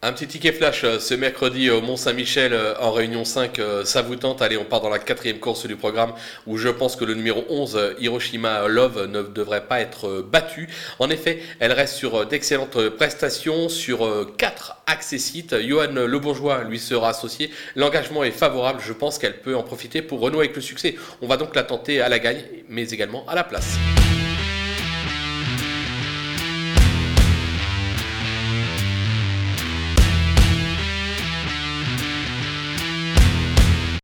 Un petit ticket flash euh, ce mercredi au Mont-Saint-Michel euh, en Réunion 5, euh, ça vous tente? Allez, on part dans la quatrième course du programme où je pense que le numéro 11, Hiroshima Love, ne devrait pas être battu. En effet, elle reste sur d'excellentes prestations, sur 4 accessites. Johan Le Bourgeois lui sera associé. L'engagement est favorable, je pense qu'elle peut en profiter pour renouer avec le succès. On va donc la tenter à la gagne, mais également à la place.